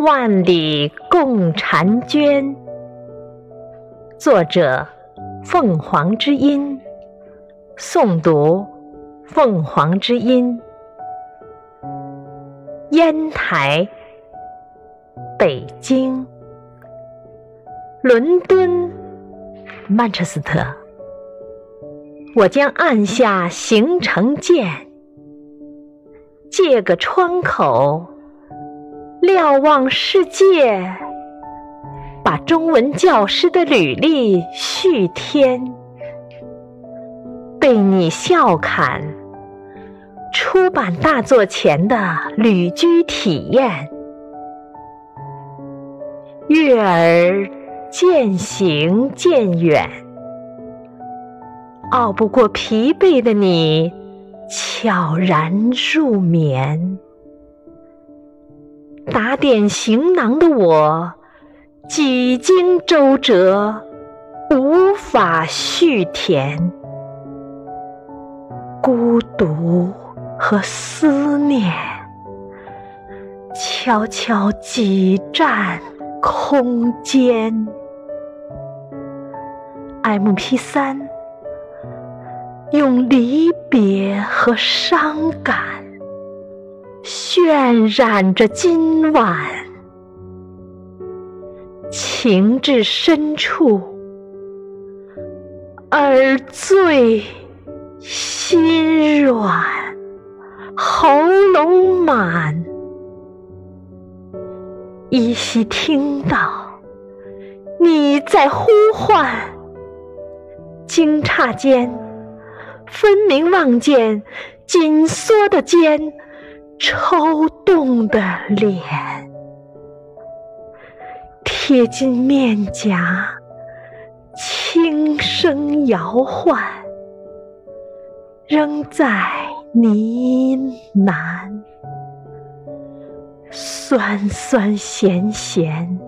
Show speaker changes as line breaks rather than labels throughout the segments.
万里共婵娟。作者：凤凰之音。诵读：凤凰之音。烟台、北京、伦敦、曼彻斯特，我将按下行程键，借个窗口，瞭望世界，把中文教师的履历续添。被你笑侃，出版大作前的旅居体验，月儿渐行渐远，熬不过疲惫的你，悄然入眠。打点行囊的我，几经周折，无法续填。孤独和思念悄悄挤占空间。M P 三用离别和伤感渲染着今晚，情至深处，耳醉。心软，喉咙满，依稀听到你在呼唤。惊诧间，分明望见紧缩的肩，抽动的脸，贴近面颊，轻声摇唤。仍在呢喃，酸酸咸咸，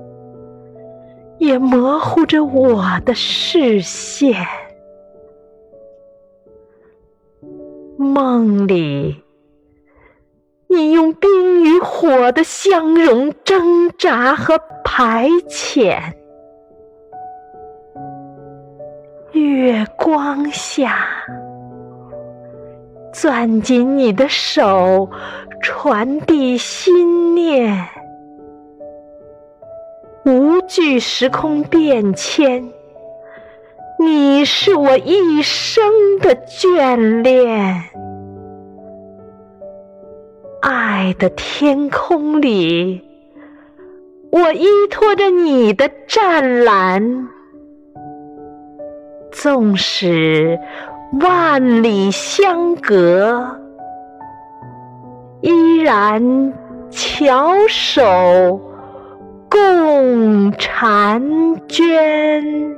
也模糊着我的视线。梦里，你用冰与火的相融挣扎和排遣，月光下。攥紧你的手，传递心念，无惧时空变迁。你是我一生的眷恋，爱的天空里，我依托着你的湛蓝，纵使。万里相隔，依然翘首共婵娟。